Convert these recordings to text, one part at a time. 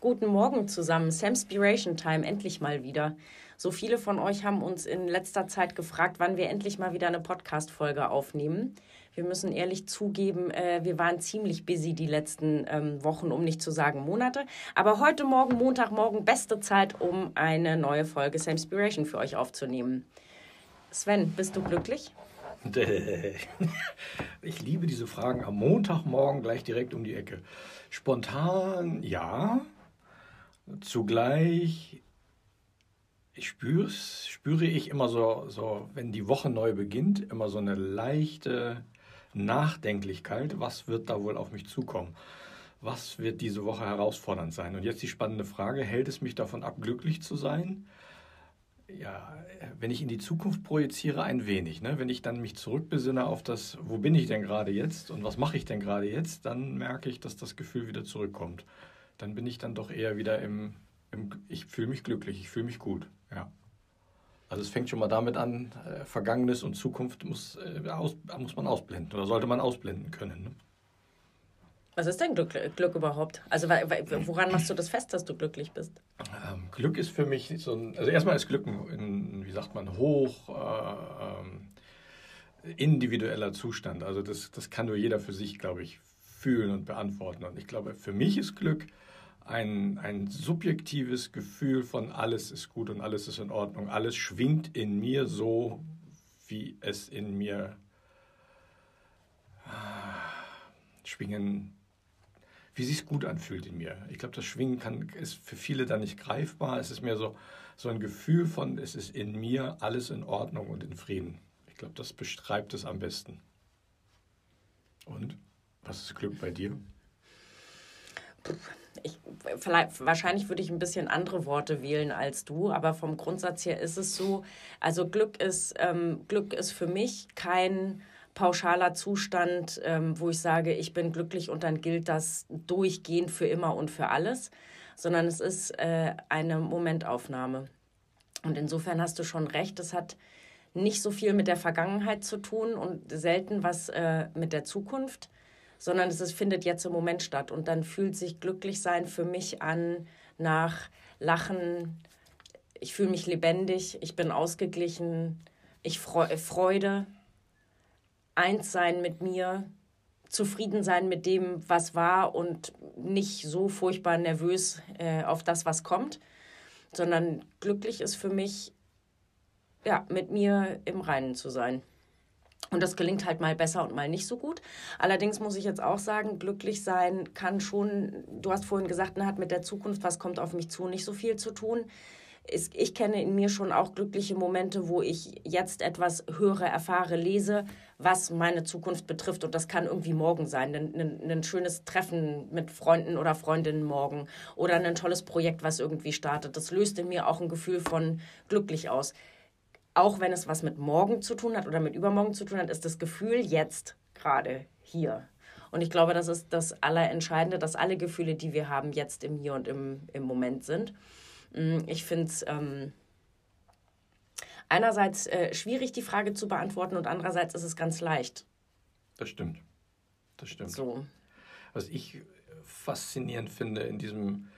Guten Morgen zusammen. Samspiration Time, endlich mal wieder. So viele von euch haben uns in letzter Zeit gefragt, wann wir endlich mal wieder eine Podcast-Folge aufnehmen. Wir müssen ehrlich zugeben, äh, wir waren ziemlich busy die letzten ähm, Wochen, um nicht zu sagen Monate. Aber heute Morgen, Montagmorgen, beste Zeit, um eine neue Folge Samspiration für euch aufzunehmen. Sven, bist du glücklich? Ich liebe diese Fragen am Montagmorgen gleich direkt um die Ecke. Spontan, ja. Zugleich, ich spüre es, spüre ich immer so, so, wenn die Woche neu beginnt, immer so eine leichte Nachdenklichkeit. Was wird da wohl auf mich zukommen? Was wird diese Woche herausfordernd sein? Und jetzt die spannende Frage, hält es mich davon ab, glücklich zu sein? ja, wenn ich in die Zukunft projiziere, ein wenig. Ne? Wenn ich dann mich zurückbesinne auf das, wo bin ich denn gerade jetzt und was mache ich denn gerade jetzt, dann merke ich, dass das Gefühl wieder zurückkommt. Dann bin ich dann doch eher wieder im, im ich fühle mich glücklich, ich fühle mich gut. Ja. Also es fängt schon mal damit an, äh, Vergangenes und Zukunft muss, äh, aus, muss man ausblenden oder sollte man ausblenden können. Ne? Was ist denn Glück, Glück überhaupt? Also woran machst du das fest, dass du glücklich bist? Ähm, Glück ist für mich so ein, also erstmal ist Glück ein, wie sagt man, hoch äh, ähm, individueller Zustand. Also das, das kann nur jeder für sich, glaube ich, fühlen und beantworten. Und ich glaube, für mich ist Glück ein, ein subjektives Gefühl von alles ist gut und alles ist in Ordnung. Alles schwingt in mir so, wie es in mir äh, schwingen wie sich gut anfühlt in mir. Ich glaube, das Schwingen kann, ist für viele dann nicht greifbar. Es ist mehr so, so ein Gefühl von, es ist in mir alles in Ordnung und in Frieden. Ich glaube, das beschreibt es am besten. Und was ist Glück bei dir? Ich, wahrscheinlich würde ich ein bisschen andere Worte wählen als du, aber vom Grundsatz her ist es so. Also Glück ist, ähm, Glück ist für mich kein pauschaler Zustand, ähm, wo ich sage, ich bin glücklich und dann gilt das durchgehend für immer und für alles, sondern es ist äh, eine Momentaufnahme. Und insofern hast du schon recht, es hat nicht so viel mit der Vergangenheit zu tun und selten was äh, mit der Zukunft, sondern es ist, findet jetzt im Moment statt. Und dann fühlt sich glücklich sein für mich an nach Lachen, ich fühle mich lebendig, ich bin ausgeglichen, ich freu Freude, eins sein mit mir, zufrieden sein mit dem, was war und nicht so furchtbar nervös äh, auf das, was kommt, sondern glücklich ist für mich, ja, mit mir im Reinen zu sein. Und das gelingt halt mal besser und mal nicht so gut. Allerdings muss ich jetzt auch sagen, glücklich sein kann schon, du hast vorhin gesagt, hat mit der Zukunft, was kommt auf mich zu, nicht so viel zu tun ich kenne in mir schon auch glückliche Momente, wo ich jetzt etwas höre, erfahre, lese, was meine Zukunft betrifft. Und das kann irgendwie morgen sein. Ein, ein, ein schönes Treffen mit Freunden oder Freundinnen morgen oder ein tolles Projekt, was irgendwie startet. Das löst in mir auch ein Gefühl von glücklich aus. Auch wenn es was mit morgen zu tun hat oder mit übermorgen zu tun hat, ist das Gefühl jetzt gerade hier. Und ich glaube, das ist das Allerentscheidende, dass alle Gefühle, die wir haben, jetzt im Hier und im, im Moment sind. Mm, ich finde es ähm, einerseits äh, schwierig, die Frage zu beantworten und andererseits ist es ganz leicht. Das stimmt. Das stimmt. So. Was ich faszinierend finde in diesem,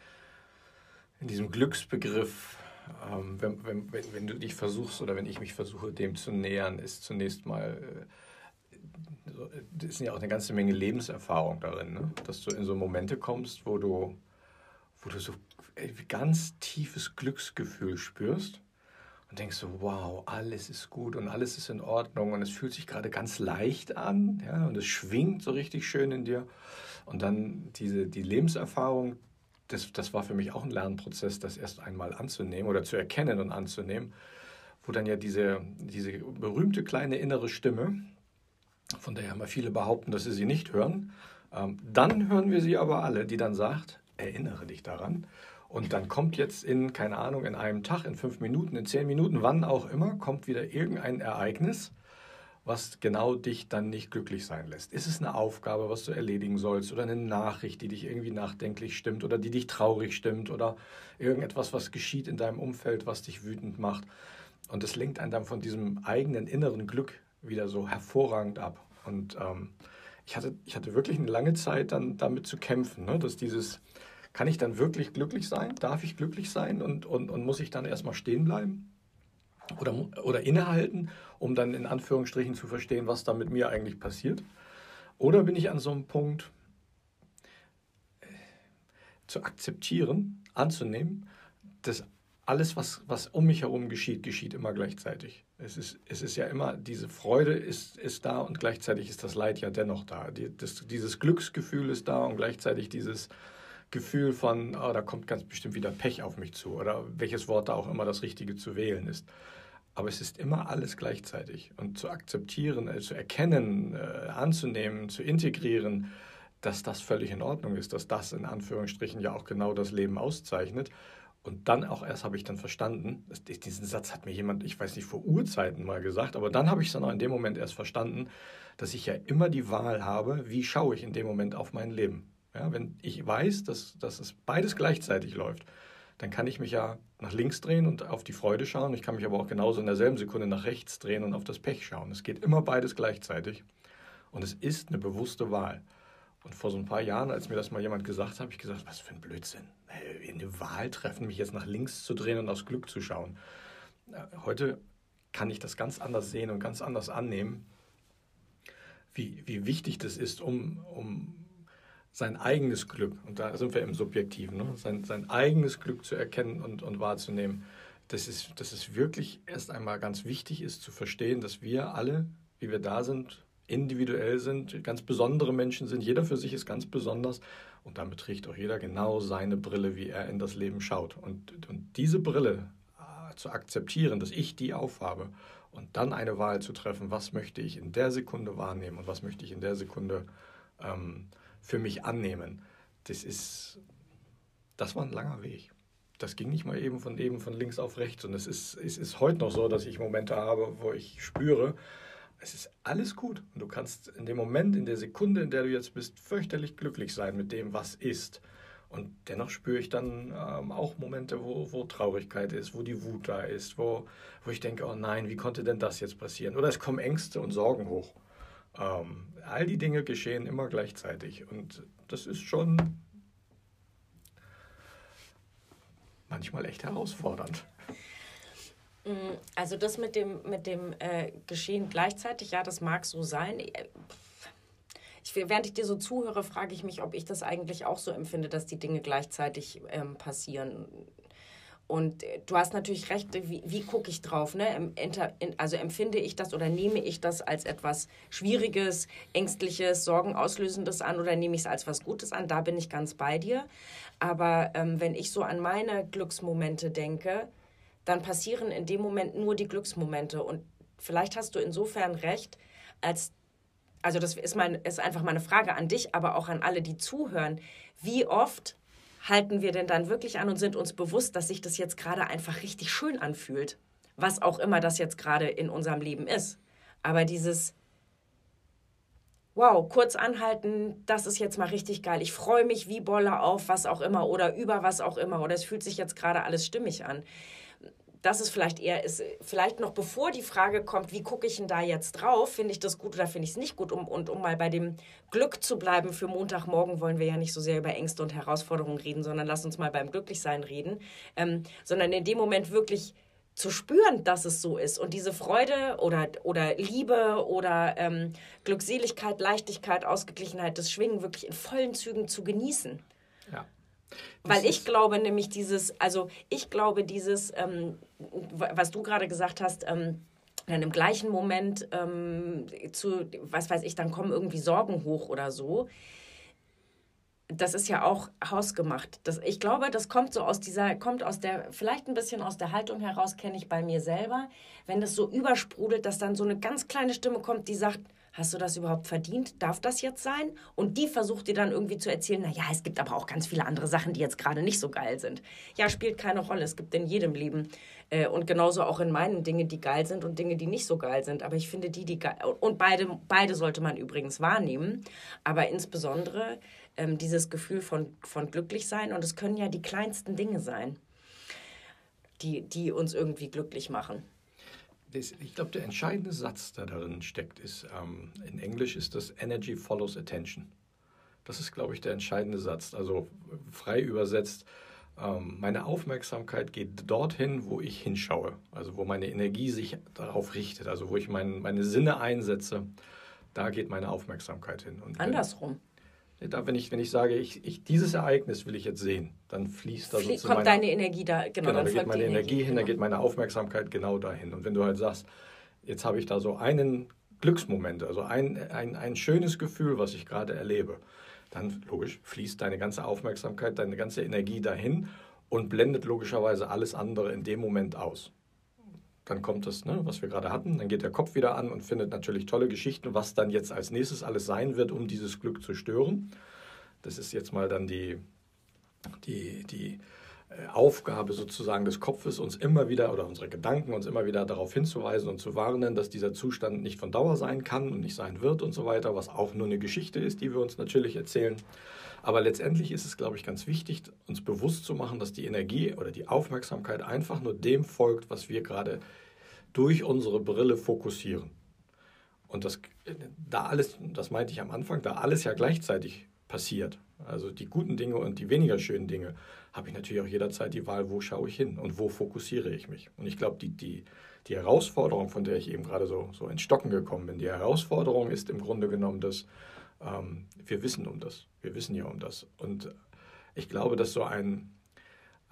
in diesem Glücksbegriff, ähm, wenn, wenn, wenn, du dich versuchst oder wenn ich mich versuche, dem zu nähern, ist zunächst mal, äh, ist ja auch eine ganze Menge Lebenserfahrung darin, ne? dass du in so Momente kommst, wo du, wo du so ganz tiefes Glücksgefühl spürst und denkst so, wow, alles ist gut und alles ist in Ordnung und es fühlt sich gerade ganz leicht an ja, und es schwingt so richtig schön in dir. Und dann diese, die Lebenserfahrung, das, das war für mich auch ein Lernprozess, das erst einmal anzunehmen oder zu erkennen und anzunehmen, wo dann ja diese, diese berühmte kleine innere Stimme, von der ja mal viele behaupten, dass sie sie nicht hören, ähm, dann hören wir sie aber alle, die dann sagt, erinnere dich daran. Und dann kommt jetzt in, keine Ahnung, in einem Tag, in fünf Minuten, in zehn Minuten, wann auch immer, kommt wieder irgendein Ereignis, was genau dich dann nicht glücklich sein lässt. Ist es eine Aufgabe, was du erledigen sollst oder eine Nachricht, die dich irgendwie nachdenklich stimmt oder die dich traurig stimmt oder irgendetwas, was geschieht in deinem Umfeld, was dich wütend macht. Und das lenkt einen dann von diesem eigenen inneren Glück wieder so hervorragend ab. Und ähm, ich, hatte, ich hatte wirklich eine lange Zeit dann damit zu kämpfen, ne? dass dieses kann ich dann wirklich glücklich sein? Darf ich glücklich sein? Und, und, und muss ich dann erstmal stehen bleiben? Oder, oder innehalten, um dann in Anführungsstrichen zu verstehen, was da mit mir eigentlich passiert? Oder bin ich an so einem Punkt, äh, zu akzeptieren, anzunehmen, dass alles, was, was um mich herum geschieht, geschieht immer gleichzeitig. Es ist, es ist ja immer, diese Freude ist, ist da und gleichzeitig ist das Leid ja dennoch da. Die, das, dieses Glücksgefühl ist da und gleichzeitig dieses Gefühl von, oh, da kommt ganz bestimmt wieder Pech auf mich zu oder welches Wort da auch immer das Richtige zu wählen ist. Aber es ist immer alles gleichzeitig. Und zu akzeptieren, äh, zu erkennen, äh, anzunehmen, zu integrieren, dass das völlig in Ordnung ist, dass das in Anführungsstrichen ja auch genau das Leben auszeichnet und dann auch erst habe ich dann verstanden, diesen Satz hat mir jemand, ich weiß nicht, vor Urzeiten mal gesagt, aber dann habe ich es dann auch in dem Moment erst verstanden, dass ich ja immer die Wahl habe, wie schaue ich in dem Moment auf mein Leben. Ja, wenn ich weiß, dass, dass es beides gleichzeitig läuft, dann kann ich mich ja nach links drehen und auf die Freude schauen. Ich kann mich aber auch genauso in derselben Sekunde nach rechts drehen und auf das Pech schauen. Es geht immer beides gleichzeitig. Und es ist eine bewusste Wahl. Und vor so ein paar Jahren, als mir das mal jemand gesagt hat, habe ich gesagt, was für ein Blödsinn. Eine Wahl treffen, mich jetzt nach links zu drehen und aufs Glück zu schauen. Heute kann ich das ganz anders sehen und ganz anders annehmen, wie, wie wichtig das ist, um, um sein eigenes Glück, und da sind wir im Subjektiven, ne? sein, sein eigenes Glück zu erkennen und, und wahrzunehmen, dass es, dass es wirklich erst einmal ganz wichtig ist zu verstehen, dass wir alle, wie wir da sind, individuell sind, ganz besondere Menschen sind. Jeder für sich ist ganz besonders und damit trägt auch jeder genau seine Brille, wie er in das Leben schaut. Und, und diese Brille äh, zu akzeptieren, dass ich die aufhabe und dann eine Wahl zu treffen, was möchte ich in der Sekunde wahrnehmen und was möchte ich in der Sekunde ähm, für mich annehmen, das ist, das war ein langer Weg. Das ging nicht mal eben von eben von links auf rechts. Und es ist, es ist heute noch so, dass ich Momente habe, wo ich spüre, es ist alles gut. Und du kannst in dem Moment, in der Sekunde, in der du jetzt bist, fürchterlich glücklich sein mit dem, was ist. Und dennoch spüre ich dann ähm, auch Momente, wo, wo Traurigkeit ist, wo die Wut da ist, wo, wo ich denke, oh nein, wie konnte denn das jetzt passieren? Oder es kommen Ängste und Sorgen hoch. Ähm, all die Dinge geschehen immer gleichzeitig. Und das ist schon manchmal echt herausfordernd. Mm, also das mit dem, mit dem äh, Geschehen gleichzeitig, ja, das mag so sein. Äh, ich, während ich dir so zuhöre, frage ich mich, ob ich das eigentlich auch so empfinde, dass die Dinge gleichzeitig ähm, passieren. Und äh, du hast natürlich recht, wie, wie gucke ich drauf? Ne? Also empfinde ich das oder nehme ich das als etwas Schwieriges, Ängstliches, Sorgenauslösendes an oder nehme ich es als was Gutes an? Da bin ich ganz bei dir. Aber ähm, wenn ich so an meine Glücksmomente denke, dann passieren in dem Moment nur die Glücksmomente. Und vielleicht hast du insofern recht, als, also das ist, mein, ist einfach meine Frage an dich, aber auch an alle, die zuhören. Wie oft halten wir denn dann wirklich an und sind uns bewusst, dass sich das jetzt gerade einfach richtig schön anfühlt? Was auch immer das jetzt gerade in unserem Leben ist. Aber dieses, wow, kurz anhalten, das ist jetzt mal richtig geil. Ich freue mich wie Bolle auf was auch immer oder über was auch immer oder es fühlt sich jetzt gerade alles stimmig an das ist vielleicht eher, ist vielleicht noch bevor die Frage kommt, wie gucke ich denn da jetzt drauf, finde ich das gut oder finde ich es nicht gut, um, und um mal bei dem Glück zu bleiben für Montagmorgen wollen wir ja nicht so sehr über Ängste und Herausforderungen reden, sondern lass uns mal beim Glücklichsein reden, ähm, sondern in dem Moment wirklich zu spüren, dass es so ist und diese Freude oder, oder Liebe oder ähm, Glückseligkeit, Leichtigkeit, Ausgeglichenheit, das Schwingen wirklich in vollen Zügen zu genießen. Ja. Weil ich glaube nämlich dieses, also ich glaube dieses, ähm, was du gerade gesagt hast, ähm, dann im gleichen Moment ähm, zu, was weiß ich, dann kommen irgendwie Sorgen hoch oder so. Das ist ja auch hausgemacht. Das, ich glaube, das kommt so aus dieser, kommt aus der, vielleicht ein bisschen aus der Haltung heraus, kenne ich bei mir selber. Wenn das so übersprudelt, dass dann so eine ganz kleine Stimme kommt, die sagt, hast du das überhaupt verdient? Darf das jetzt sein? Und die versucht dir dann irgendwie zu erzählen, naja, es gibt aber auch ganz viele andere Sachen, die jetzt gerade nicht so geil sind. Ja, spielt keine Rolle. Es gibt in jedem Leben äh, und genauso auch in meinen Dinge, die geil sind und Dinge, die nicht so geil sind. Aber ich finde die, die geil, und beide, beide sollte man übrigens wahrnehmen. Aber insbesondere ähm, dieses Gefühl von, von glücklich sein. Und es können ja die kleinsten Dinge sein, die, die uns irgendwie glücklich machen ich glaube, der entscheidende Satz, der darin steckt, ist, ähm, in Englisch ist das Energy follows attention. Das ist, glaube ich, der entscheidende Satz. Also frei übersetzt, ähm, meine Aufmerksamkeit geht dorthin, wo ich hinschaue, also wo meine Energie sich darauf richtet, also wo ich mein, meine Sinne einsetze, da geht meine Aufmerksamkeit hin. Und Andersrum. Wenn, da, wenn, ich, wenn ich sage, ich, ich, dieses Ereignis will ich jetzt sehen, dann fließt da Flie sozusagen. Kommt deine Energie da, genau. genau da geht meine Energie, Energie hin, genau. da geht meine Aufmerksamkeit genau dahin. Und wenn du halt sagst, jetzt habe ich da so einen Glücksmoment, also ein, ein, ein schönes Gefühl, was ich gerade erlebe, dann logisch fließt deine ganze Aufmerksamkeit, deine ganze Energie dahin und blendet logischerweise alles andere in dem Moment aus. Dann kommt das, ne, was wir gerade hatten, dann geht der Kopf wieder an und findet natürlich tolle Geschichten, was dann jetzt als nächstes alles sein wird, um dieses Glück zu stören. Das ist jetzt mal dann die, die, die Aufgabe sozusagen des Kopfes, uns immer wieder oder unsere Gedanken uns immer wieder darauf hinzuweisen und zu warnen, dass dieser Zustand nicht von Dauer sein kann und nicht sein wird und so weiter, was auch nur eine Geschichte ist, die wir uns natürlich erzählen. Aber letztendlich ist es, glaube ich, ganz wichtig, uns bewusst zu machen, dass die Energie oder die Aufmerksamkeit einfach nur dem folgt, was wir gerade durch unsere Brille fokussieren. Und das, da alles, das meinte ich am Anfang, da alles ja gleichzeitig passiert, also die guten Dinge und die weniger schönen Dinge, habe ich natürlich auch jederzeit die Wahl, wo schaue ich hin und wo fokussiere ich mich. Und ich glaube, die, die, die Herausforderung, von der ich eben gerade so, so ins Stocken gekommen bin, die Herausforderung ist im Grunde genommen, dass ähm, wir wissen um das. Wir wissen ja um das. Und ich glaube, dass so ein,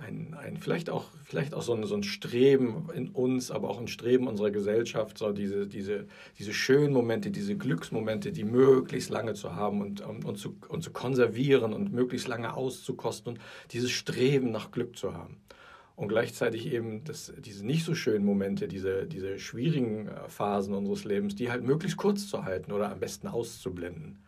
ein, ein vielleicht auch, vielleicht auch so, ein, so ein Streben in uns, aber auch ein Streben unserer Gesellschaft, so diese, diese, diese schönen Momente, diese Glücksmomente, die möglichst lange zu haben und, und, und, zu, und zu konservieren und möglichst lange auszukosten und dieses Streben nach Glück zu haben. Und gleichzeitig eben das, diese nicht so schönen Momente, diese, diese schwierigen äh, Phasen unseres Lebens, die halt möglichst kurz zu halten oder am besten auszublenden.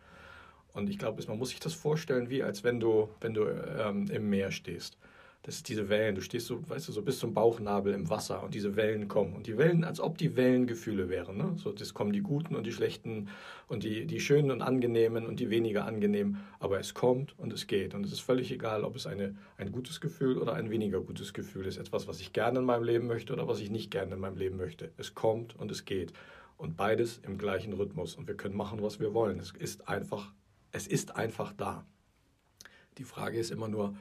Und ich glaube, man muss sich das vorstellen, wie als wenn du, wenn du ähm, im Meer stehst. Das ist diese Wellen. Du stehst so, weißt du, so bis zum Bauchnabel im Wasser und diese Wellen kommen. Und die Wellen, als ob die Wellen Gefühle wären. Ne? So, das kommen die guten und die schlechten und die, die schönen und angenehmen und die weniger angenehmen. Aber es kommt und es geht. Und es ist völlig egal, ob es eine, ein gutes Gefühl oder ein weniger gutes Gefühl ist. Etwas, was ich gerne in meinem Leben möchte oder was ich nicht gerne in meinem Leben möchte. Es kommt und es geht. Und beides im gleichen Rhythmus. Und wir können machen, was wir wollen. Es ist einfach, es ist einfach da. Die Frage ist immer nur,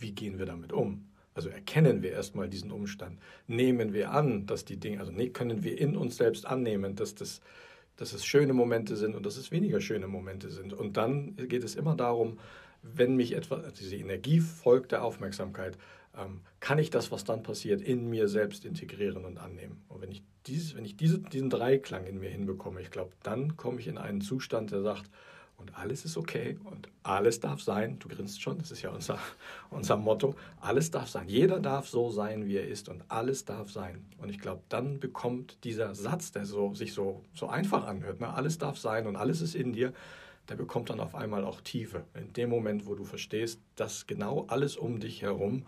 wie gehen wir damit um? Also erkennen wir erstmal diesen Umstand. Nehmen wir an, dass die Dinge, also können wir in uns selbst annehmen, dass, das, dass es schöne Momente sind und dass es weniger schöne Momente sind. Und dann geht es immer darum, wenn mich etwas, diese Energie folgt der Aufmerksamkeit, ähm, kann ich das, was dann passiert, in mir selbst integrieren und annehmen. Und wenn ich, dieses, wenn ich diese, diesen Dreiklang in mir hinbekomme, ich glaube, dann komme ich in einen Zustand, der sagt, und alles ist okay und alles darf sein. Du grinst schon, das ist ja unser, unser Motto. Alles darf sein. Jeder darf so sein, wie er ist und alles darf sein. Und ich glaube, dann bekommt dieser Satz, der so, sich so, so einfach anhört, ne? alles darf sein und alles ist in dir, der bekommt dann auf einmal auch Tiefe. In dem Moment, wo du verstehst, dass genau alles um dich herum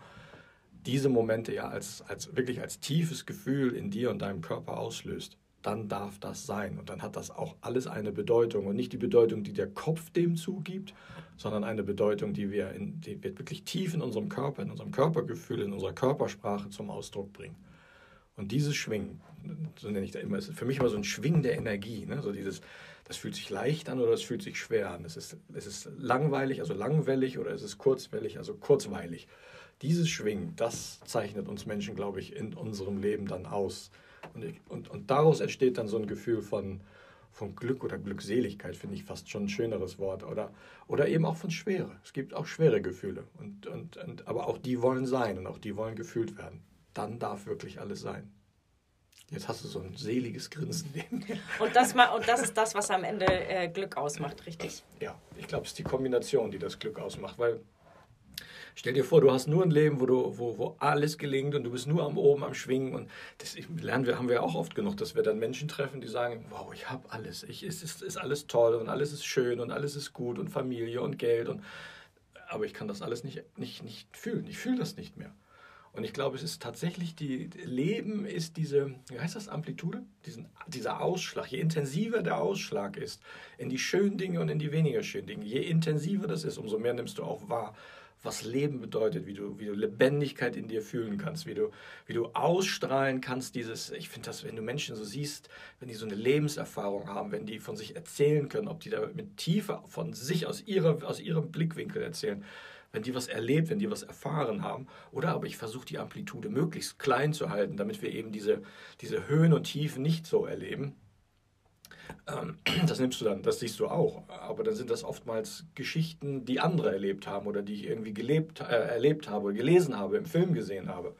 diese Momente ja als, als wirklich als tiefes Gefühl in dir und deinem Körper auslöst dann darf das sein. Und dann hat das auch alles eine Bedeutung. Und nicht die Bedeutung, die der Kopf dem zugibt, sondern eine Bedeutung, die wir, in, die wir wirklich tief in unserem Körper, in unserem Körpergefühl, in unserer Körpersprache zum Ausdruck bringen. Und dieses Schwingen, so nenne ich das immer, ist für mich immer so ein Schwingen der Energie. Ne? So dieses, das fühlt sich leicht an oder es fühlt sich schwer an. Es ist, es ist langweilig, also langwellig oder es ist kurzwellig, also kurzweilig. Dieses Schwingen, das zeichnet uns Menschen, glaube ich, in unserem Leben dann aus. Und, ich, und, und daraus entsteht dann so ein Gefühl von, von Glück oder Glückseligkeit, finde ich fast schon ein schöneres Wort. Oder, oder eben auch von Schwere. Es gibt auch schwere Gefühle. Und, und, und, aber auch die wollen sein und auch die wollen gefühlt werden. Dann darf wirklich alles sein. Jetzt hast du so ein seliges Grinsen neben dir. Und das, und das ist das, was am Ende äh, Glück ausmacht, richtig? Ja, ich glaube, es ist die Kombination, die das Glück ausmacht. Weil Stell dir vor, du hast nur ein Leben, wo, du, wo, wo alles gelingt und du bist nur am Oben, am Schwingen. Und das lernen wir, haben wir auch oft genug, dass wir dann Menschen treffen, die sagen, wow, ich habe alles. Ich, es ist, ist alles toll und alles ist schön und alles ist gut und Familie und Geld. Und, aber ich kann das alles nicht, nicht, nicht fühlen. Ich fühle das nicht mehr. Und ich glaube, es ist tatsächlich, die Leben ist diese, wie heißt das, Amplitude? Diesen, dieser Ausschlag. Je intensiver der Ausschlag ist in die schönen Dinge und in die weniger schönen Dinge, je intensiver das ist, umso mehr nimmst du auch wahr was Leben bedeutet, wie du, wie du Lebendigkeit in dir fühlen kannst, wie du, wie du ausstrahlen kannst, dieses, ich finde das, wenn du Menschen so siehst, wenn die so eine Lebenserfahrung haben, wenn die von sich erzählen können, ob die da mit Tiefe von sich aus, ihrer, aus ihrem Blickwinkel erzählen, wenn die was erlebt, wenn die was erfahren haben. Oder aber ich versuche die Amplitude möglichst klein zu halten, damit wir eben diese, diese Höhen und Tiefen nicht so erleben. Ähm, das nimmst du dann, das siehst du auch. Aber dann sind das oftmals Geschichten, die andere erlebt haben oder die ich irgendwie gelebt, äh, erlebt habe, gelesen habe, im Film gesehen habe.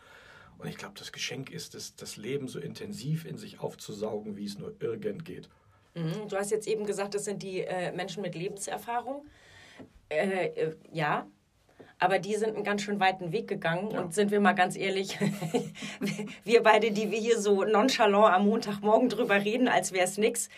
Und ich glaube, das Geschenk ist es, das Leben so intensiv in sich aufzusaugen, wie es nur irgend geht. Mhm. Du hast jetzt eben gesagt, das sind die äh, Menschen mit Lebenserfahrung. Äh, äh ja, aber die sind einen ganz schön weiten Weg gegangen. Ja. Und sind wir mal ganz ehrlich, wir beide, die wir hier so nonchalant am Montagmorgen drüber reden, als wäre es nichts,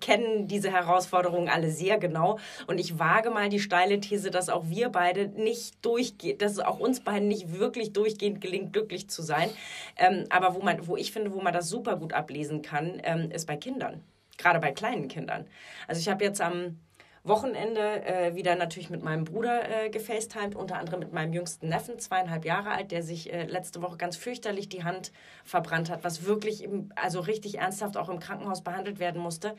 kennen diese Herausforderungen alle sehr genau. Und ich wage mal die steile These, dass auch wir beide nicht durchgehen, dass es auch uns beiden nicht wirklich durchgehend gelingt, glücklich zu sein. Ähm, aber wo, man, wo ich finde, wo man das super gut ablesen kann, ähm, ist bei Kindern. Gerade bei kleinen Kindern. Also ich habe jetzt am Wochenende äh, wieder natürlich mit meinem Bruder äh, gefacetimed, unter anderem mit meinem jüngsten Neffen, zweieinhalb Jahre alt, der sich äh, letzte Woche ganz fürchterlich die Hand verbrannt hat, was wirklich, im, also richtig ernsthaft auch im Krankenhaus behandelt werden musste.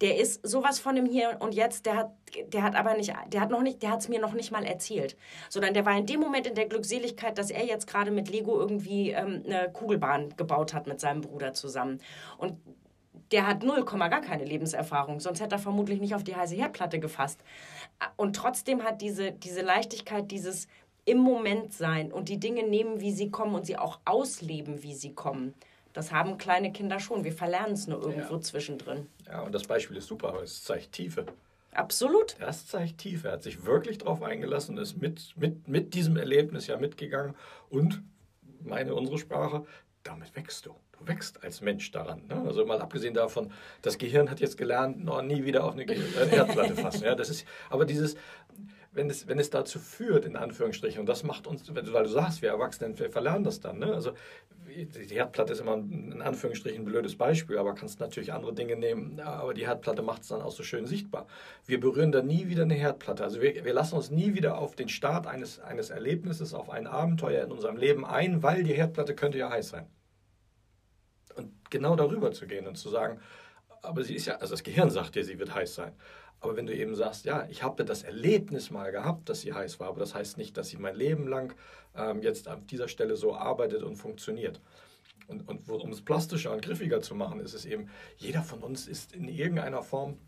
Der ist sowas von dem Hier und Jetzt, der hat, der hat aber nicht, der hat noch nicht, der hat es mir noch nicht mal erzählt, sondern der war in dem Moment in der Glückseligkeit, dass er jetzt gerade mit Lego irgendwie ähm, eine Kugelbahn gebaut hat mit seinem Bruder zusammen. Und der hat null Komma gar keine Lebenserfahrung, sonst hätte er vermutlich nicht auf die heiße Herdplatte gefasst. Und trotzdem hat diese, diese Leichtigkeit, dieses im Moment sein und die Dinge nehmen, wie sie kommen und sie auch ausleben, wie sie kommen. Das haben kleine Kinder schon. Wir verlernen es nur irgendwo ja. zwischendrin. Ja, und das Beispiel ist super, aber es zeigt Tiefe. Absolut. Das zeigt Tiefe. Er hat sich wirklich darauf eingelassen, ist mit, mit, mit diesem Erlebnis ja mitgegangen und meine, unsere Sprache, damit wächst du du wächst als Mensch daran. Ne? Also mal abgesehen davon, das Gehirn hat jetzt gelernt, noch nie wieder auf eine äh, Erdplatte fassen. Ja? Das ist, aber dieses, wenn es, wenn es dazu führt, in Anführungsstrichen, und das macht uns, weil du sagst, wir Erwachsenen wir verlernen das dann. Ne? Also die Herdplatte ist immer in Anführungsstrichen ein blödes Beispiel, aber kannst natürlich andere Dinge nehmen. Aber die Herdplatte macht es dann auch so schön sichtbar. Wir berühren da nie wieder eine Herdplatte. Also wir, wir lassen uns nie wieder auf den Start eines, eines Erlebnisses, auf ein Abenteuer in unserem Leben ein, weil die Herdplatte könnte ja heiß sein genau darüber zu gehen und zu sagen, aber sie ist ja, also das Gehirn sagt dir, sie wird heiß sein. Aber wenn du eben sagst, ja, ich habe das Erlebnis mal gehabt, dass sie heiß war, aber das heißt nicht, dass sie mein Leben lang ähm, jetzt an dieser Stelle so arbeitet und funktioniert. Und, und um es plastischer und griffiger zu machen, ist es eben, jeder von uns ist in irgendeiner Form,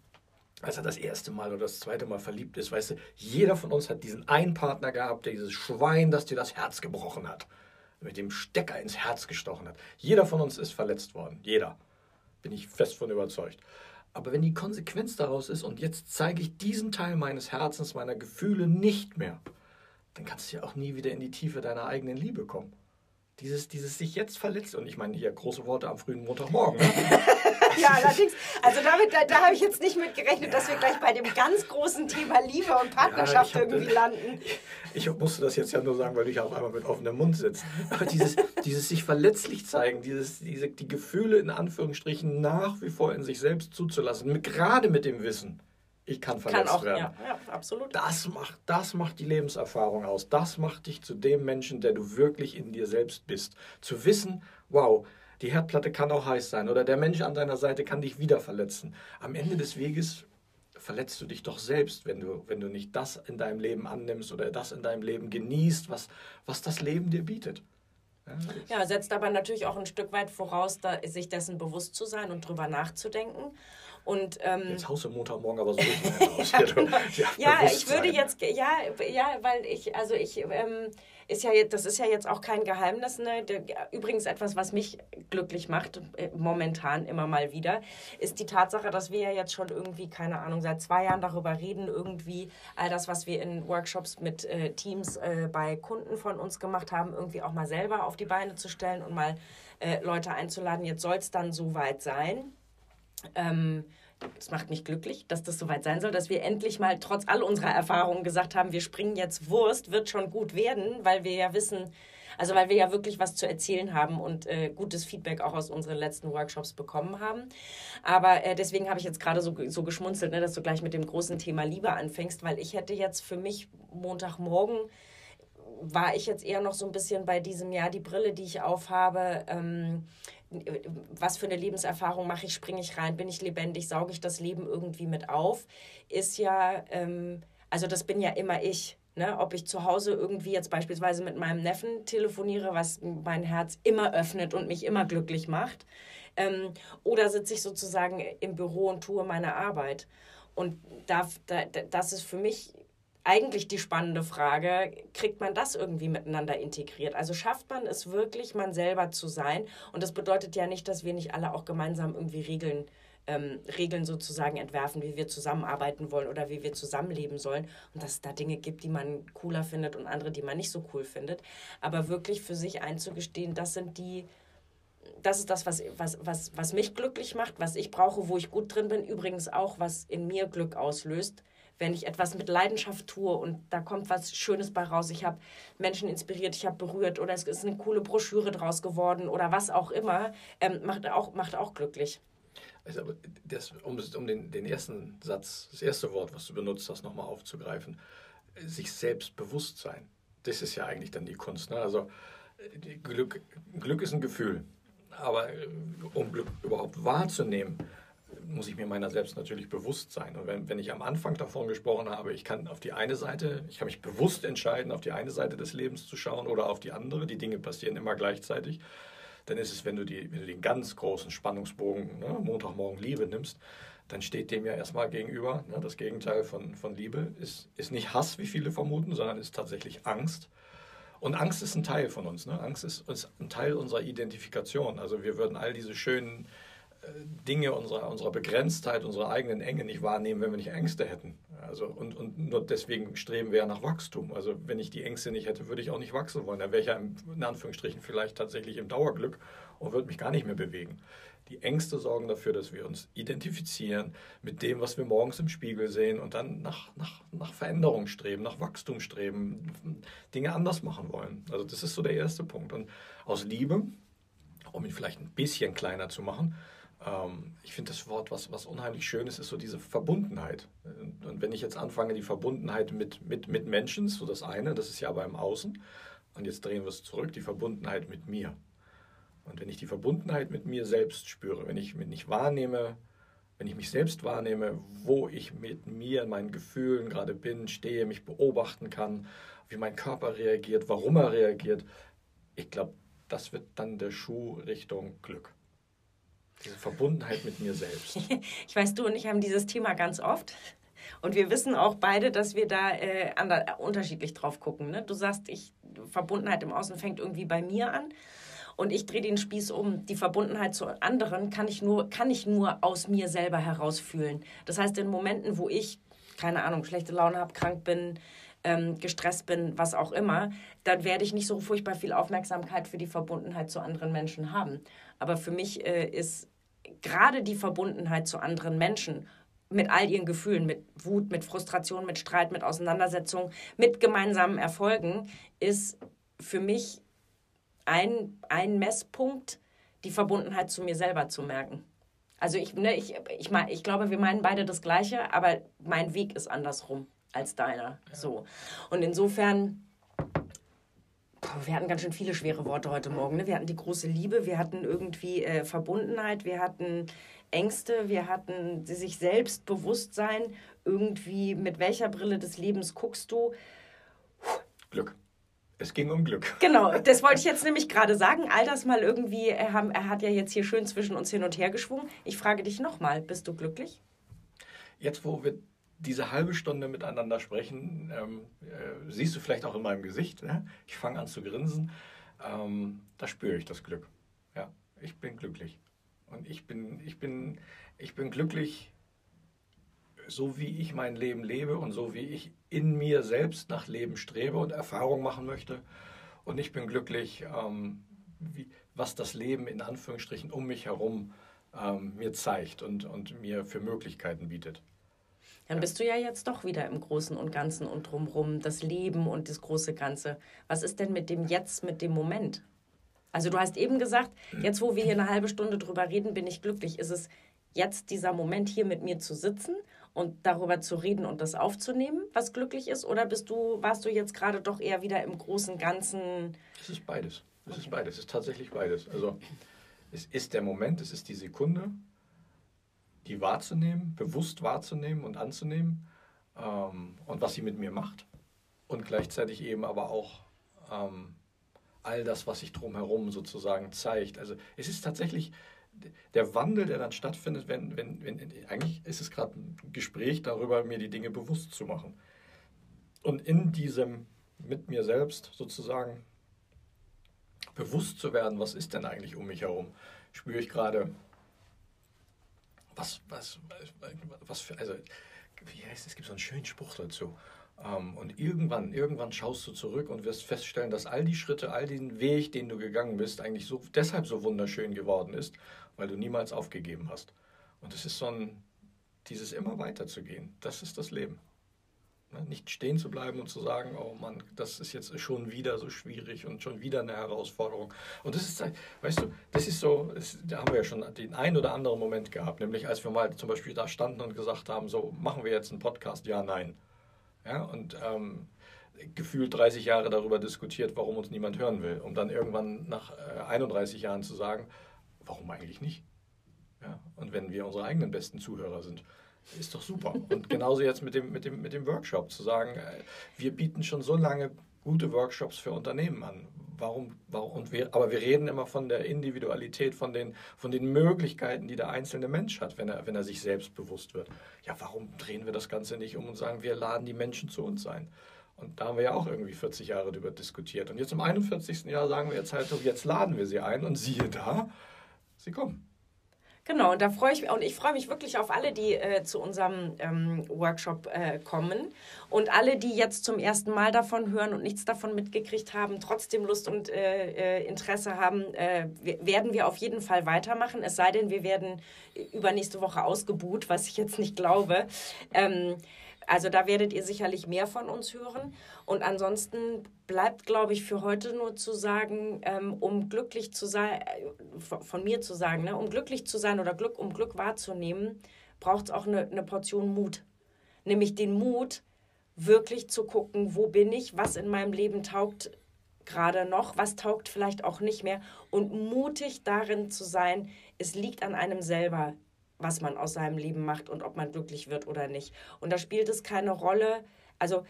als er das erste Mal oder das zweite Mal verliebt ist, weißt du, jeder von uns hat diesen einen Partner gehabt, der dieses Schwein, das dir das Herz gebrochen hat mit dem Stecker ins Herz gestochen hat. Jeder von uns ist verletzt worden. Jeder. Bin ich fest von überzeugt. Aber wenn die Konsequenz daraus ist, und jetzt zeige ich diesen Teil meines Herzens, meiner Gefühle nicht mehr, dann kannst du ja auch nie wieder in die Tiefe deiner eigenen Liebe kommen. Dieses, dieses sich jetzt verletzt, und ich meine hier große Worte am frühen Montagmorgen. Ne? ja, allerdings, also damit, da, da habe ich jetzt nicht mit gerechnet, dass wir gleich bei dem ganz großen Thema Liebe und Partnerschaft ja, irgendwie landen. Ich, musste das jetzt ja nur sagen, weil du ja auf einmal mit offenem Mund sitzt. Aber dieses, dieses sich verletzlich zeigen, dieses, diese, die Gefühle in Anführungsstrichen nach wie vor in sich selbst zuzulassen, mit, gerade mit dem Wissen, ich kann verletzt kann auch, werden. Ja, ja, absolut. Das macht, das macht die Lebenserfahrung aus. Das macht dich zu dem Menschen, der du wirklich in dir selbst bist. Zu wissen, wow, die Herdplatte kann auch heiß sein oder der Mensch an deiner Seite kann dich wieder verletzen. Am Ende des Weges verletzt du dich doch selbst, wenn du, wenn du nicht das in deinem Leben annimmst oder das in deinem Leben genießt, was, was das Leben dir bietet. Ja, ja setzt aber natürlich auch ein Stück weit voraus, da, sich dessen bewusst zu sein und drüber nachzudenken. Und, ähm, jetzt haust du Montagmorgen aber so aus. ja, genau. ja, ja ich würde jetzt, ja, ja, weil ich, also ich, ähm, ist ja jetzt, das ist ja jetzt auch kein Geheimnis. Ne? Übrigens etwas, was mich glücklich macht, äh, momentan immer mal wieder, ist die Tatsache, dass wir ja jetzt schon irgendwie, keine Ahnung, seit zwei Jahren darüber reden, irgendwie all das, was wir in Workshops mit äh, Teams äh, bei Kunden von uns gemacht haben, irgendwie auch mal selber auf die Beine zu stellen und mal äh, Leute einzuladen. Jetzt soll es dann soweit sein. Ähm, es macht mich glücklich, dass das soweit sein soll, dass wir endlich mal trotz all unserer Erfahrungen gesagt haben, wir springen jetzt Wurst, wird schon gut werden, weil wir ja wissen, also weil wir ja wirklich was zu erzählen haben und äh, gutes Feedback auch aus unseren letzten Workshops bekommen haben. Aber äh, deswegen habe ich jetzt gerade so, so geschmunzelt, ne, dass du gleich mit dem großen Thema Liebe anfängst, weil ich hätte jetzt für mich Montagmorgen war ich jetzt eher noch so ein bisschen bei diesem, ja, die Brille, die ich aufhabe, ähm, was für eine Lebenserfahrung mache ich, springe ich rein, bin ich lebendig, sauge ich das Leben irgendwie mit auf, ist ja, ähm, also das bin ja immer ich. Ne, ob ich zu Hause irgendwie jetzt beispielsweise mit meinem Neffen telefoniere, was mein Herz immer öffnet und mich immer glücklich macht, ähm, oder sitze ich sozusagen im Büro und tue meine Arbeit. Und da, da, das ist für mich eigentlich die spannende Frage, kriegt man das irgendwie miteinander integriert? Also schafft man es wirklich, man selber zu sein? Und das bedeutet ja nicht, dass wir nicht alle auch gemeinsam irgendwie Regeln ähm, Regeln sozusagen entwerfen, wie wir zusammenarbeiten wollen oder wie wir zusammenleben sollen. Und dass es da Dinge gibt, die man cooler findet und andere, die man nicht so cool findet. Aber wirklich für sich einzugestehen, das sind die, das ist das, was, was, was, was mich glücklich macht, was ich brauche, wo ich gut drin bin. Übrigens auch, was in mir Glück auslöst wenn ich etwas mit Leidenschaft tue und da kommt was Schönes bei raus. Ich habe Menschen inspiriert, ich habe berührt oder es ist eine coole Broschüre draus geworden oder was auch immer, ähm, macht, auch, macht auch glücklich. Also, das, um, um den, den ersten Satz, das erste Wort, was du benutzt hast, nochmal aufzugreifen, sich Selbstbewusstsein. Das ist ja eigentlich dann die Kunst. Ne? Also Glück, Glück ist ein Gefühl. Aber äh, um Glück überhaupt wahrzunehmen, muss ich mir meiner selbst natürlich bewusst sein. Und wenn, wenn ich am Anfang davon gesprochen habe, ich kann auf die eine Seite, ich kann mich bewusst entscheiden, auf die eine Seite des Lebens zu schauen oder auf die andere, die Dinge passieren immer gleichzeitig, dann ist es, wenn du, die, wenn du den ganz großen Spannungsbogen, ne, Montagmorgen Liebe nimmst, dann steht dem ja erstmal gegenüber, ne, das Gegenteil von, von Liebe ist, ist nicht Hass, wie viele vermuten, sondern ist tatsächlich Angst. Und Angst ist ein Teil von uns. Ne? Angst ist, ist ein Teil unserer Identifikation. Also wir würden all diese schönen Dinge unserer, unserer Begrenztheit, unserer eigenen Enge nicht wahrnehmen, wenn wir nicht Ängste hätten. Also, und, und nur deswegen streben wir ja nach Wachstum. Also wenn ich die Ängste nicht hätte, würde ich auch nicht wachsen wollen. Da wäre ich ja in Anführungsstrichen vielleicht tatsächlich im Dauerglück und würde mich gar nicht mehr bewegen. Die Ängste sorgen dafür, dass wir uns identifizieren mit dem, was wir morgens im Spiegel sehen und dann nach, nach, nach Veränderung streben, nach Wachstum streben, Dinge anders machen wollen. Also das ist so der erste Punkt. Und aus Liebe, um ihn vielleicht ein bisschen kleiner zu machen, ich finde das Wort, was, was unheimlich schön ist, ist so diese Verbundenheit. Und wenn ich jetzt anfange, die Verbundenheit mit, mit, mit Menschen, so das eine, das ist ja aber im Außen, und jetzt drehen wir es zurück, die Verbundenheit mit mir. Und wenn ich die Verbundenheit mit mir selbst spüre, wenn ich mich wahrnehme, wenn ich mich selbst wahrnehme, wo ich mit mir, in meinen Gefühlen gerade bin, stehe, mich beobachten kann, wie mein Körper reagiert, warum er reagiert, ich glaube, das wird dann der Schuh Richtung Glück. Diese Verbundenheit mit mir selbst. ich weiß, du und ich haben dieses Thema ganz oft. Und wir wissen auch beide, dass wir da äh, ander, unterschiedlich drauf gucken. Ne? Du sagst, ich, Verbundenheit im Außen fängt irgendwie bei mir an. Und ich drehe den Spieß um. Die Verbundenheit zu anderen kann ich, nur, kann ich nur aus mir selber herausfühlen. Das heißt, in Momenten, wo ich, keine Ahnung, schlechte Laune habe, krank bin, ähm, gestresst bin, was auch immer, dann werde ich nicht so furchtbar viel Aufmerksamkeit für die Verbundenheit zu anderen Menschen haben. Aber für mich äh, ist gerade die Verbundenheit zu anderen Menschen mit all ihren Gefühlen, mit Wut, mit Frustration, mit Streit, mit Auseinandersetzung, mit gemeinsamen Erfolgen, ist für mich ein, ein Messpunkt, die Verbundenheit zu mir selber zu merken. Also ich, ne, ich, ich, mein, ich glaube, wir meinen beide das Gleiche, aber mein Weg ist andersrum als deiner. So. Und insofern, wir hatten ganz schön viele schwere Worte heute Morgen. Ne? Wir hatten die große Liebe, wir hatten irgendwie äh, Verbundenheit, wir hatten Ängste, wir hatten sich selbst Bewusstsein, irgendwie mit welcher Brille des Lebens guckst du. Glück. Es ging um Glück. Genau, das wollte ich jetzt nämlich gerade sagen. All das mal irgendwie, er, er hat ja jetzt hier schön zwischen uns hin und her geschwungen. Ich frage dich nochmal, bist du glücklich? Jetzt, wo wir diese halbe Stunde miteinander sprechen, ähm, äh, siehst du vielleicht auch in meinem Gesicht. Ne? Ich fange an zu grinsen. Ähm, da spüre ich das Glück. Ja, ich bin glücklich. Und ich bin, ich bin, ich bin glücklich, so wie ich mein Leben lebe und so wie ich in mir selbst nach Leben strebe und Erfahrung machen möchte. Und ich bin glücklich, ähm, wie, was das Leben in Anführungsstrichen um mich herum ähm, mir zeigt und, und mir für Möglichkeiten bietet. Dann bist du ja jetzt doch wieder im Großen und Ganzen und drumherum, das Leben und das große Ganze. Was ist denn mit dem Jetzt, mit dem Moment? Also du hast eben gesagt, jetzt wo wir hier eine halbe Stunde drüber reden, bin ich glücklich. Ist es jetzt dieser Moment hier mit mir zu sitzen und darüber zu reden und das aufzunehmen, was glücklich ist? Oder bist du, warst du jetzt gerade doch eher wieder im großen Ganzen? Es ist beides. Es okay. ist beides. Es ist tatsächlich beides. Also es ist der Moment, es ist die Sekunde, die wahrzunehmen, bewusst wahrzunehmen und anzunehmen ähm, und was sie mit mir macht. Und gleichzeitig eben aber auch ähm, all das, was sich drumherum sozusagen zeigt. Also es ist tatsächlich der Wandel, der dann stattfindet, wenn, wenn, wenn eigentlich ist es gerade ein Gespräch darüber, mir die Dinge bewusst zu machen. Und in diesem mit mir selbst sozusagen bewusst zu werden, was ist denn eigentlich um mich herum, spüre ich gerade, was, was, was für, also, wie heißt es, gibt so einen schönen Spruch dazu. Ähm, und irgendwann, irgendwann schaust du zurück und wirst feststellen, dass all die Schritte, all den Weg, den du gegangen bist, eigentlich so, deshalb so wunderschön geworden ist, weil du niemals aufgegeben hast. Und es ist so ein, dieses immer weiterzugehen, das ist das Leben. Ne, nicht stehen zu bleiben und zu sagen, oh Mann, das ist jetzt schon wieder so schwierig und schon wieder eine Herausforderung. Und das ist, weißt du, das ist so, das, da haben wir ja schon den einen oder anderen Moment gehabt, nämlich als wir mal zum Beispiel da standen und gesagt haben, so machen wir jetzt einen Podcast, ja, nein. Ja, und ähm, gefühlt 30 Jahre darüber diskutiert, warum uns niemand hören will, um dann irgendwann nach äh, 31 Jahren zu sagen, warum eigentlich nicht? Ja, und wenn wir unsere eigenen besten Zuhörer sind, ist doch super. Und genauso jetzt mit dem, mit dem, mit dem Workshop zu sagen, äh, wir bieten schon so lange gute Workshops für Unternehmen an. Warum, warum und wir, aber wir reden immer von der Individualität, von den, von den Möglichkeiten, die der einzelne Mensch hat, wenn er, wenn er sich selbst bewusst wird. Ja, warum drehen wir das Ganze nicht um und sagen, wir laden die Menschen zu uns ein? Und da haben wir ja auch irgendwie 40 Jahre darüber diskutiert. Und jetzt im 41. Jahr sagen wir jetzt halt, jetzt laden wir sie ein und siehe da, sie kommen. Genau, und da freue ich mich und ich freue mich wirklich auf alle, die äh, zu unserem ähm, Workshop äh, kommen und alle, die jetzt zum ersten Mal davon hören und nichts davon mitgekriegt haben, trotzdem Lust und äh, äh Interesse haben, äh, werden wir auf jeden Fall weitermachen. Es sei denn, wir werden übernächste Woche ausgebuht, was ich jetzt nicht glaube. Ähm, also da werdet ihr sicherlich mehr von uns hören. Und ansonsten bleibt, glaube ich, für heute nur zu sagen, ähm, um glücklich zu sein, äh, von mir zu sagen, ne, um glücklich zu sein oder Glück, um Glück wahrzunehmen, braucht es auch eine, eine Portion Mut. Nämlich den Mut, wirklich zu gucken, wo bin ich, was in meinem Leben taugt gerade noch, was taugt vielleicht auch nicht mehr und mutig darin zu sein, es liegt an einem selber was man aus seinem Leben macht und ob man glücklich wird oder nicht. Und da spielt es keine Rolle, also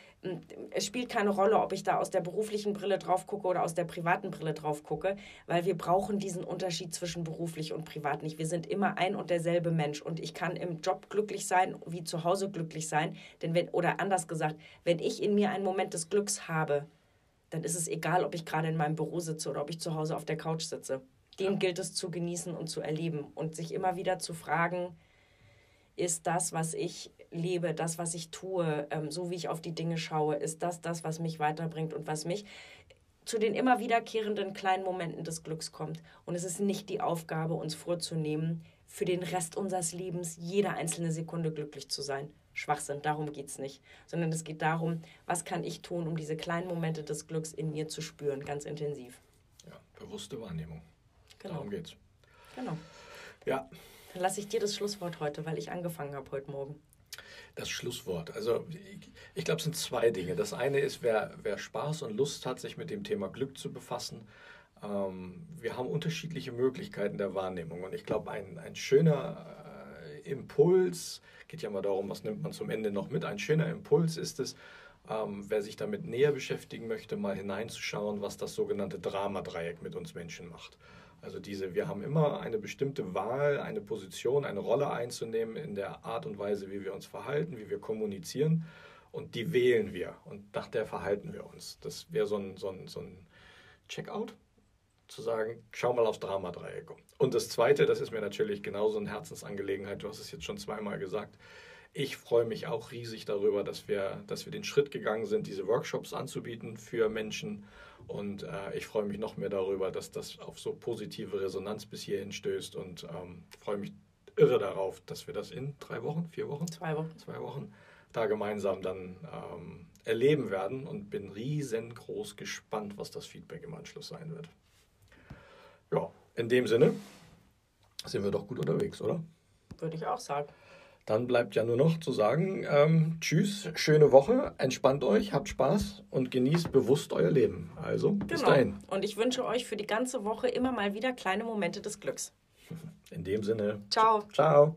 es spielt keine Rolle, ob ich da aus der beruflichen Brille drauf gucke oder aus der privaten Brille drauf gucke, weil wir brauchen diesen Unterschied zwischen beruflich und privat nicht. Wir sind immer ein und derselbe Mensch und ich kann im Job glücklich sein, wie zu Hause glücklich sein, denn wenn oder anders gesagt, wenn ich in mir einen Moment des Glücks habe, dann ist es egal, ob ich gerade in meinem Büro sitze oder ob ich zu Hause auf der Couch sitze den gilt es zu genießen und zu erleben und sich immer wieder zu fragen, ist das, was ich lebe, das, was ich tue, ähm, so wie ich auf die Dinge schaue, ist das das, was mich weiterbringt und was mich zu den immer wiederkehrenden kleinen Momenten des Glücks kommt. Und es ist nicht die Aufgabe, uns vorzunehmen, für den Rest unseres Lebens jede einzelne Sekunde glücklich zu sein. Schwachsinn, darum geht es nicht. Sondern es geht darum, was kann ich tun, um diese kleinen Momente des Glücks in mir zu spüren, ganz intensiv. Ja, bewusste Wahrnehmung. Genau. Darum geht's. Genau. Ja. Dann lasse ich dir das Schlusswort heute, weil ich angefangen habe heute Morgen. Das Schlusswort. Also ich, ich glaube, es sind zwei Dinge. Das eine ist, wer, wer Spaß und Lust hat, sich mit dem Thema Glück zu befassen. Ähm, wir haben unterschiedliche Möglichkeiten der Wahrnehmung. Und ich glaube, ein, ein schöner äh, Impuls, geht ja mal darum, was nimmt man zum Ende noch mit, ein schöner Impuls ist es, ähm, wer sich damit näher beschäftigen möchte, mal hineinzuschauen, was das sogenannte Dramadreieck mit uns Menschen macht. Also diese, wir haben immer eine bestimmte Wahl, eine Position, eine Rolle einzunehmen in der Art und Weise, wie wir uns verhalten, wie wir kommunizieren. Und die wählen wir und nach der verhalten wir uns. Das wäre so ein, so ein, so ein Checkout, zu sagen, schau mal aufs Dramadreieck. Und das Zweite, das ist mir natürlich genauso eine Herzensangelegenheit, du hast es jetzt schon zweimal gesagt, ich freue mich auch riesig darüber, dass wir, dass wir den Schritt gegangen sind, diese Workshops anzubieten für Menschen. Und äh, ich freue mich noch mehr darüber, dass das auf so positive Resonanz bis hierhin stößt und ähm, freue mich irre darauf, dass wir das in drei Wochen, vier Wochen? Zwei Wochen. Zwei Wochen da gemeinsam dann ähm, erleben werden und bin riesengroß gespannt, was das Feedback im Anschluss sein wird. Ja, in dem Sinne sind wir doch gut unterwegs, oder? Würde ich auch sagen. Dann bleibt ja nur noch zu sagen, ähm, tschüss, schöne Woche, entspannt euch, habt Spaß und genießt bewusst euer Leben. Also bis Genau. dahin. Und ich wünsche euch für die ganze Woche immer mal wieder kleine Momente des Glücks. In dem Sinne, Ciao. ciao.